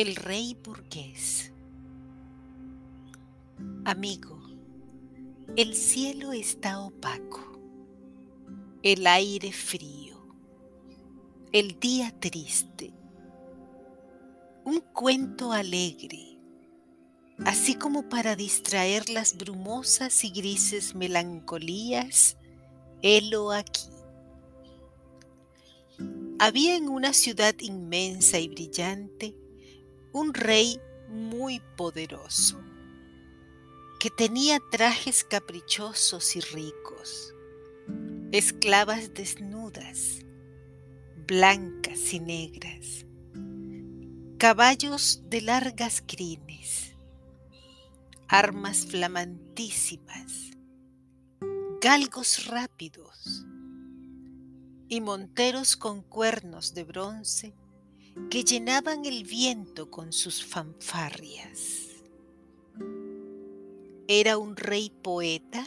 El rey burgués. Amigo, el cielo está opaco, el aire frío, el día triste, un cuento alegre, así como para distraer las brumosas y grises melancolías, helo aquí. Había en una ciudad inmensa y brillante un rey muy poderoso, que tenía trajes caprichosos y ricos, esclavas desnudas, blancas y negras, caballos de largas crines, armas flamantísimas, galgos rápidos, y monteros con cuernos de bronce que llenaban el viento con sus fanfarrias. ¿Era un rey poeta?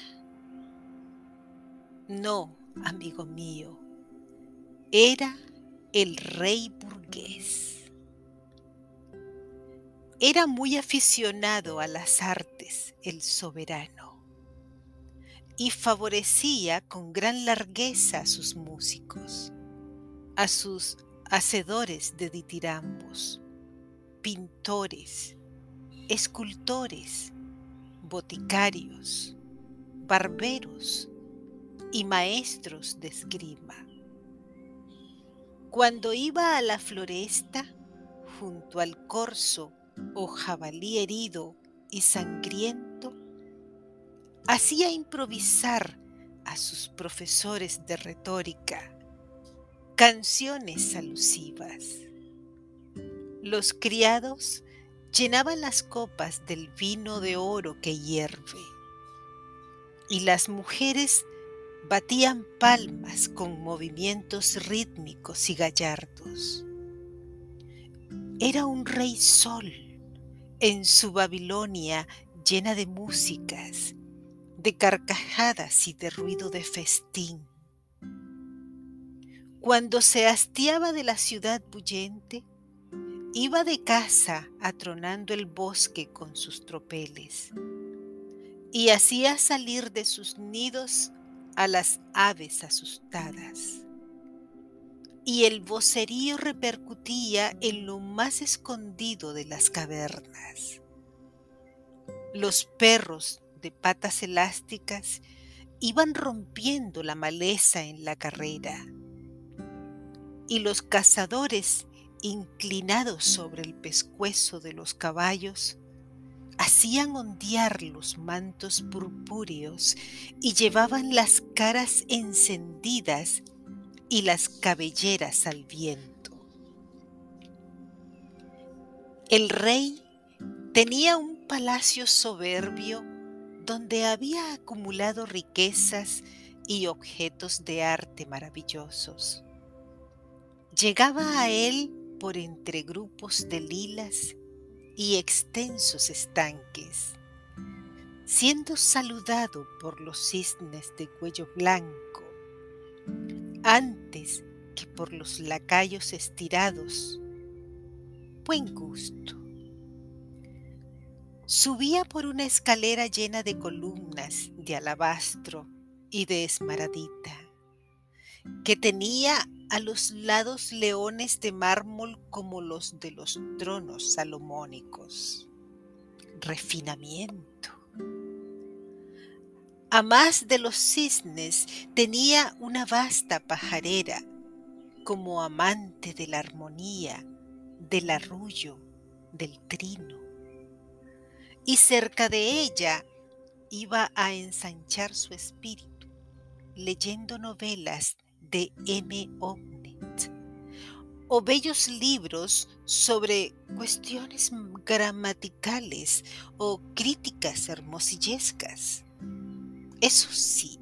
No, amigo mío, era el rey burgués. Era muy aficionado a las artes, el soberano y favorecía con gran largueza a sus músicos, a sus hacedores de ditirambos, pintores, escultores, boticarios, barberos y maestros de esgrima. Cuando iba a la floresta, junto al corzo o jabalí herido y sangriento, hacía improvisar a sus profesores de retórica canciones alusivas. Los criados llenaban las copas del vino de oro que hierve y las mujeres batían palmas con movimientos rítmicos y gallardos. Era un rey sol en su Babilonia llena de músicas de carcajadas y de ruido de festín. Cuando se hastiaba de la ciudad bullente, iba de casa atronando el bosque con sus tropeles y hacía salir de sus nidos a las aves asustadas. Y el vocerío repercutía en lo más escondido de las cavernas. Los perros de patas elásticas iban rompiendo la maleza en la carrera. Y los cazadores, inclinados sobre el pescuezo de los caballos, hacían ondear los mantos purpúreos y llevaban las caras encendidas y las cabelleras al viento. El rey tenía un palacio soberbio donde había acumulado riquezas y objetos de arte maravillosos. Llegaba a él por entre grupos de lilas y extensos estanques, siendo saludado por los cisnes de cuello blanco, antes que por los lacayos estirados. Buen gusto Subía por una escalera llena de columnas de alabastro y de esmaradita, que tenía a los lados leones de mármol como los de los tronos salomónicos. Refinamiento. A más de los cisnes tenía una vasta pajarera, como amante de la armonía, del arrullo, del trino y cerca de ella iba a ensanchar su espíritu leyendo novelas de M. Ognet o bellos libros sobre cuestiones gramaticales o críticas hermosillescas. Eso sí,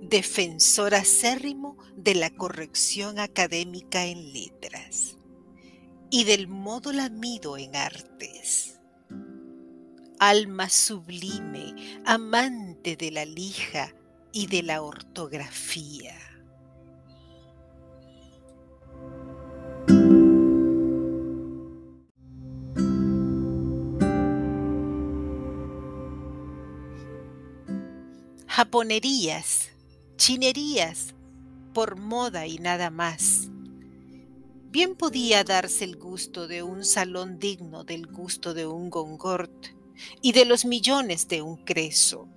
defensor acérrimo de la corrección académica en letras y del modo lamido en artes alma sublime, amante de la lija y de la ortografía. Japonerías, chinerías, por moda y nada más. Bien podía darse el gusto de un salón digno del gusto de un Gongort y de los millones de un Creso.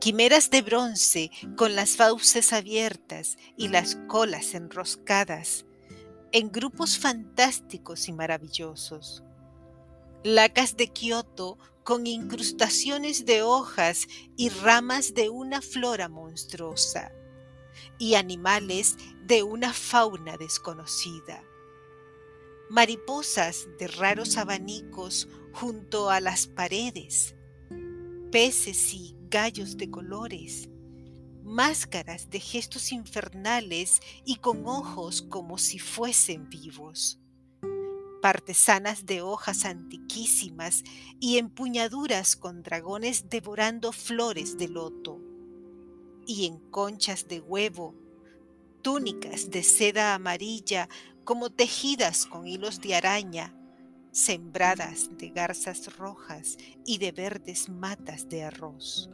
Quimeras de bronce con las fauces abiertas y las colas enroscadas, en grupos fantásticos y maravillosos. Lacas de Kioto con incrustaciones de hojas y ramas de una flora monstruosa, y animales de una fauna desconocida. Mariposas de raros abanicos junto a las paredes, peces y gallos de colores, máscaras de gestos infernales y con ojos como si fuesen vivos partesanas de hojas antiquísimas y empuñaduras con dragones devorando flores de loto, y en conchas de huevo, túnicas de seda amarilla como tejidas con hilos de araña, sembradas de garzas rojas y de verdes matas de arroz.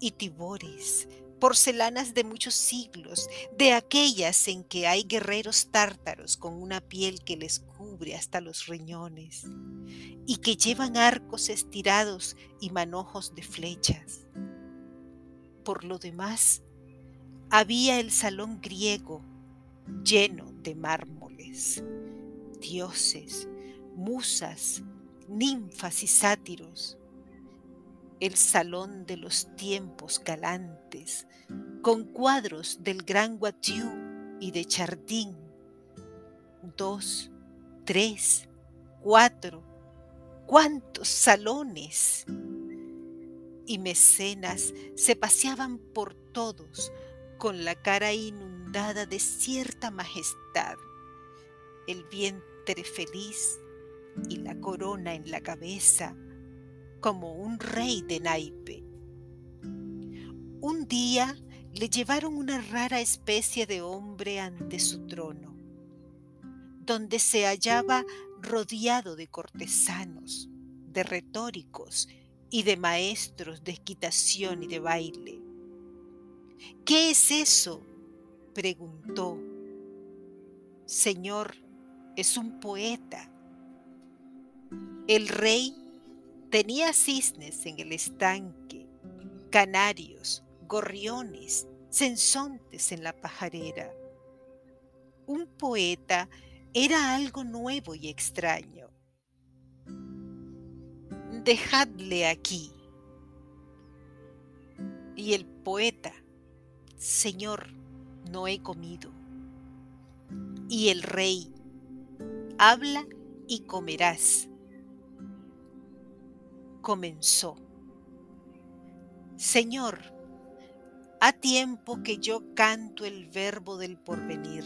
Y tibores, porcelanas de muchos siglos, de aquellas en que hay guerreros tártaros con una piel que les hasta los riñones y que llevan arcos estirados y manojos de flechas. Por lo demás, había el salón griego lleno de mármoles, dioses, musas, ninfas y sátiros, el salón de los tiempos galantes, con cuadros del gran Watteau y de Chardin. Dos, tres, cuatro, cuántos salones. Y mecenas se paseaban por todos con la cara inundada de cierta majestad, el vientre feliz y la corona en la cabeza como un rey de naipe. Un día le llevaron una rara especie de hombre ante su trono, donde se hallaba rodeado de cortesanos, de retóricos y de maestros de equitación y de baile. ¿Qué es eso? preguntó. Señor, es un poeta. El rey Tenía cisnes en el estanque, canarios, gorriones, sensontes en la pajarera. Un poeta era algo nuevo y extraño. Dejadle aquí. Y el poeta, Señor, no he comido. Y el rey, habla y comerás comenzó. Señor, ha tiempo que yo canto el verbo del porvenir.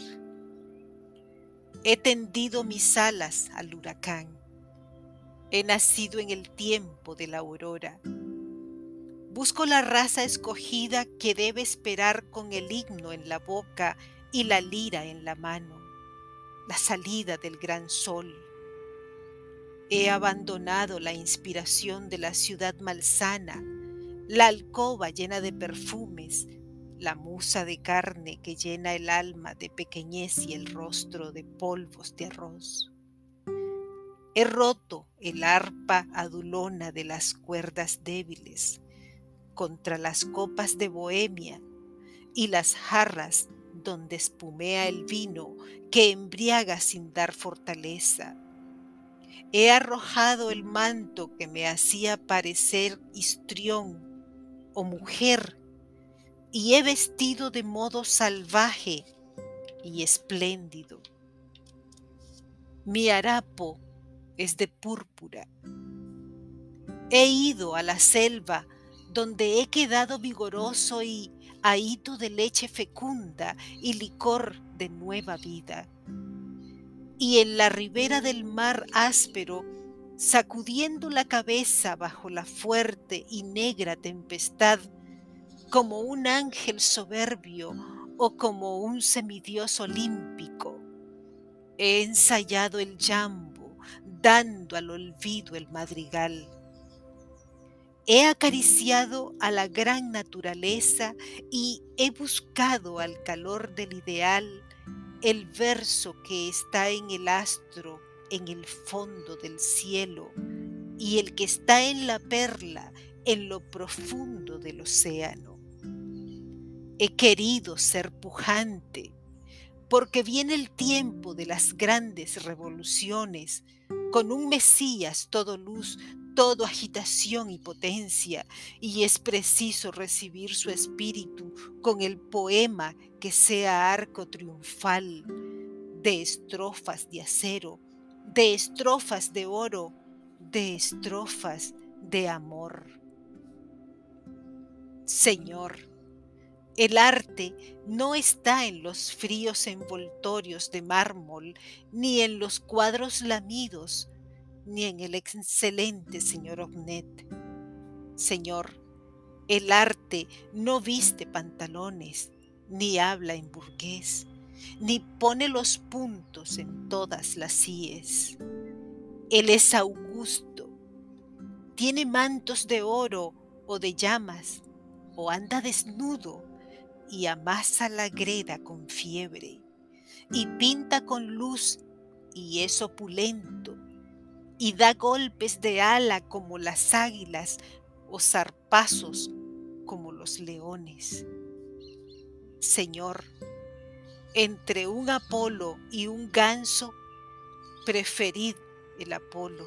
He tendido mis alas al huracán. He nacido en el tiempo de la aurora. Busco la raza escogida que debe esperar con el himno en la boca y la lira en la mano, la salida del gran sol He abandonado la inspiración de la ciudad malsana, la alcoba llena de perfumes, la musa de carne que llena el alma de pequeñez y el rostro de polvos de arroz. He roto el arpa adulona de las cuerdas débiles contra las copas de bohemia y las jarras donde espumea el vino que embriaga sin dar fortaleza He arrojado el manto que me hacía parecer histrión o mujer y he vestido de modo salvaje y espléndido. Mi harapo es de púrpura. He ido a la selva donde he quedado vigoroso y ahito de leche fecunda y licor de nueva vida y en la ribera del mar áspero, sacudiendo la cabeza bajo la fuerte y negra tempestad, como un ángel soberbio o como un semidios olímpico. He ensayado el jambo, dando al olvido el madrigal. He acariciado a la gran naturaleza y he buscado al calor del ideal el verso que está en el astro, en el fondo del cielo, y el que está en la perla, en lo profundo del océano. He querido ser pujante, porque viene el tiempo de las grandes revoluciones, con un Mesías todo luz, todo agitación y potencia, y es preciso recibir su espíritu con el poema que sea arco triunfal, de estrofas de acero, de estrofas de oro, de estrofas de amor. Señor, el arte no está en los fríos envoltorios de mármol, ni en los cuadros lamidos, ni en el excelente señor Ognet. Señor, el arte no viste pantalones, ni habla en burgués, ni pone los puntos en todas las síes. Él es augusto, tiene mantos de oro o de llamas, o anda desnudo y amasa la greda con fiebre, y pinta con luz y es opulento, y da golpes de ala como las águilas o zarpazos como los leones. Señor, entre un Apolo y un ganso, preferid el Apolo,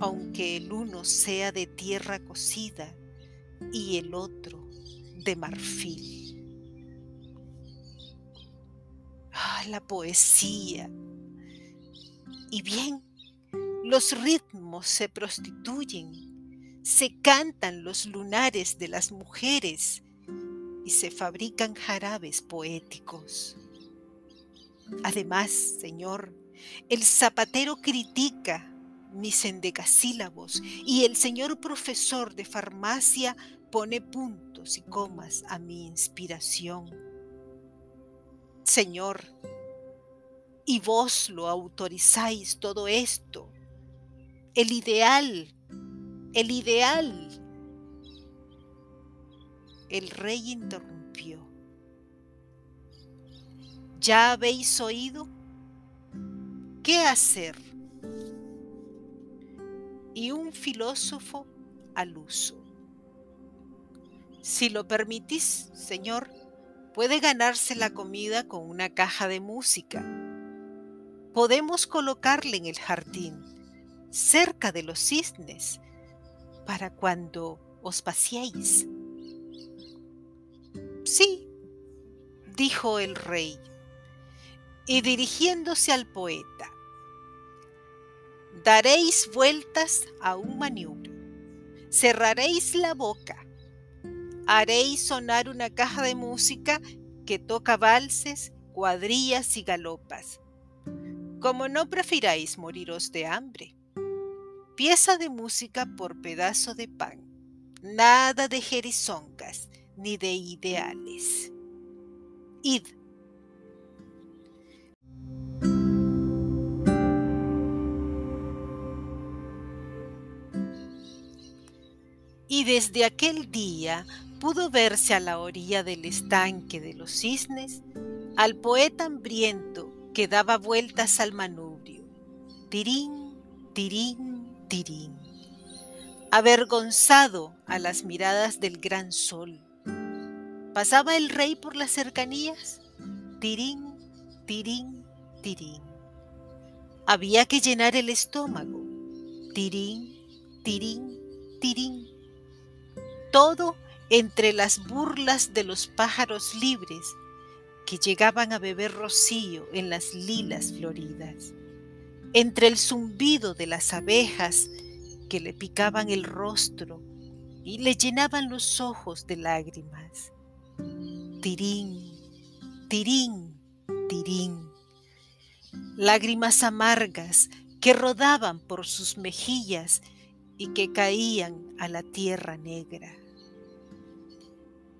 aunque el uno sea de tierra cocida y el otro de marfil. Ah, la poesía. Y bien, los ritmos se prostituyen, se cantan los lunares de las mujeres y se fabrican jarabes poéticos. Además, Señor, el zapatero critica mis endecasílabos y el señor profesor de farmacia pone puntos y comas a mi inspiración. Señor, y vos lo autorizáis todo esto. El ideal, el ideal. El rey interrumpió. ¿Ya habéis oído? ¿Qué hacer? Y un filósofo al uso. Si lo permitís, Señor, puede ganarse la comida con una caja de música. Podemos colocarle en el jardín, cerca de los cisnes, para cuando os paseéis. Sí, dijo el rey, y dirigiéndose al poeta, daréis vueltas a un maniobro, cerraréis la boca, haréis sonar una caja de música que toca valses, cuadrillas y galopas. Como no prefiráis moriros de hambre. Pieza de música por pedazo de pan. Nada de jerizongas ni de ideales. Id. Y desde aquel día pudo verse a la orilla del estanque de los cisnes al poeta hambriento que daba vueltas al manubrio. Tirín, tirín, tirín. Avergonzado a las miradas del gran sol. ¿Pasaba el rey por las cercanías? Tirín, tirín, tirín. Había que llenar el estómago. Tirín, tirín, tirín. Todo entre las burlas de los pájaros libres que llegaban a beber rocío en las lilas floridas, entre el zumbido de las abejas que le picaban el rostro y le llenaban los ojos de lágrimas. Tirín, tirín, tirín. Lágrimas amargas que rodaban por sus mejillas y que caían a la tierra negra.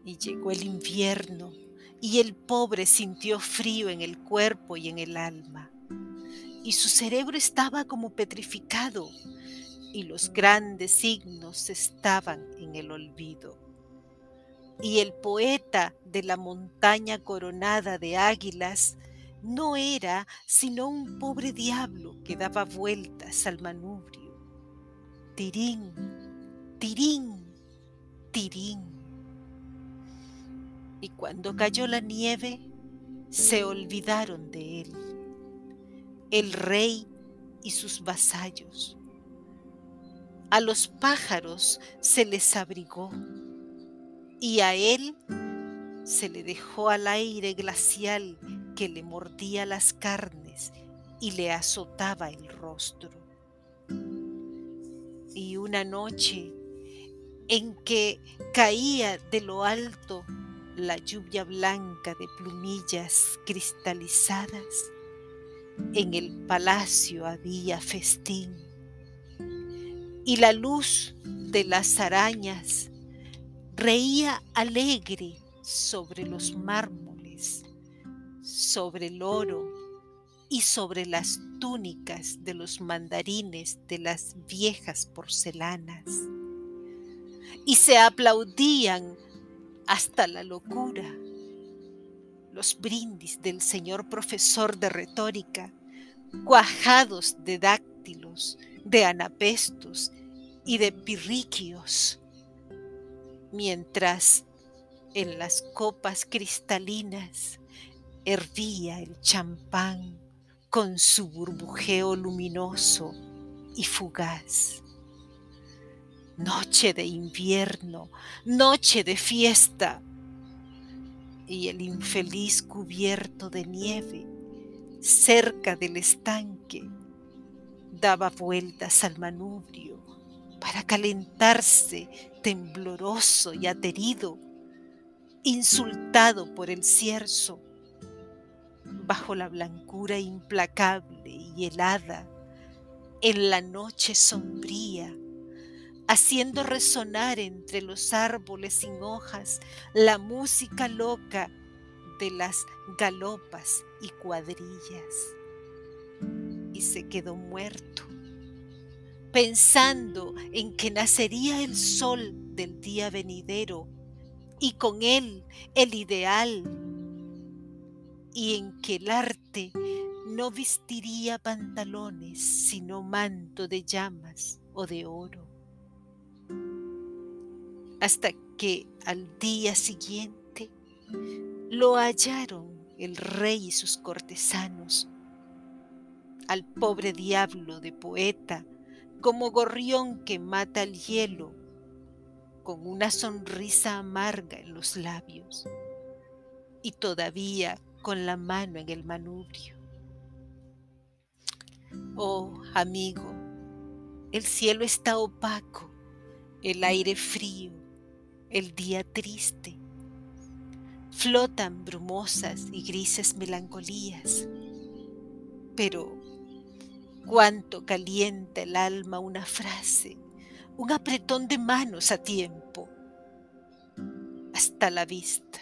Y llegó el invierno y el pobre sintió frío en el cuerpo y en el alma. Y su cerebro estaba como petrificado y los grandes signos estaban en el olvido. Y el poeta de la montaña coronada de águilas no era sino un pobre diablo que daba vueltas al manubrio. Tirín, tirín, tirín. Y cuando cayó la nieve, se olvidaron de él, el rey y sus vasallos. A los pájaros se les abrigó y a él se le dejó al aire glacial que le mordía las carnes y le azotaba el rostro. Y una noche en que caía de lo alto la lluvia blanca de plumillas cristalizadas, en el palacio había festín y la luz de las arañas reía alegre sobre los mármoles, sobre el oro y sobre las túnicas de los mandarines de las viejas porcelanas. Y se aplaudían hasta la locura los brindis del señor profesor de retórica, cuajados de dáctilos, de anapestos y de pirriquios, mientras en las copas cristalinas hervía el champán con su burbujeo luminoso y fugaz. Noche de invierno, noche de fiesta, y el infeliz cubierto de nieve cerca del estanque daba vueltas al manubrio para calentarse tembloroso y aterido, insultado por el cierzo, bajo la blancura implacable y helada, en la noche sombría, haciendo resonar entre los árboles sin hojas la música loca de las galopas y cuadrillas. Y se quedó muerto pensando en que nacería el sol del día venidero y con él el ideal, y en que el arte no vestiría pantalones sino manto de llamas o de oro. Hasta que al día siguiente lo hallaron el rey y sus cortesanos, al pobre diablo de poeta, como gorrión que mata el hielo, con una sonrisa amarga en los labios y todavía con la mano en el manubrio. Oh, amigo, el cielo está opaco, el aire frío, el día triste. Flotan brumosas y grises melancolías, pero Cuánto calienta el alma una frase, un apretón de manos a tiempo. Hasta la vista.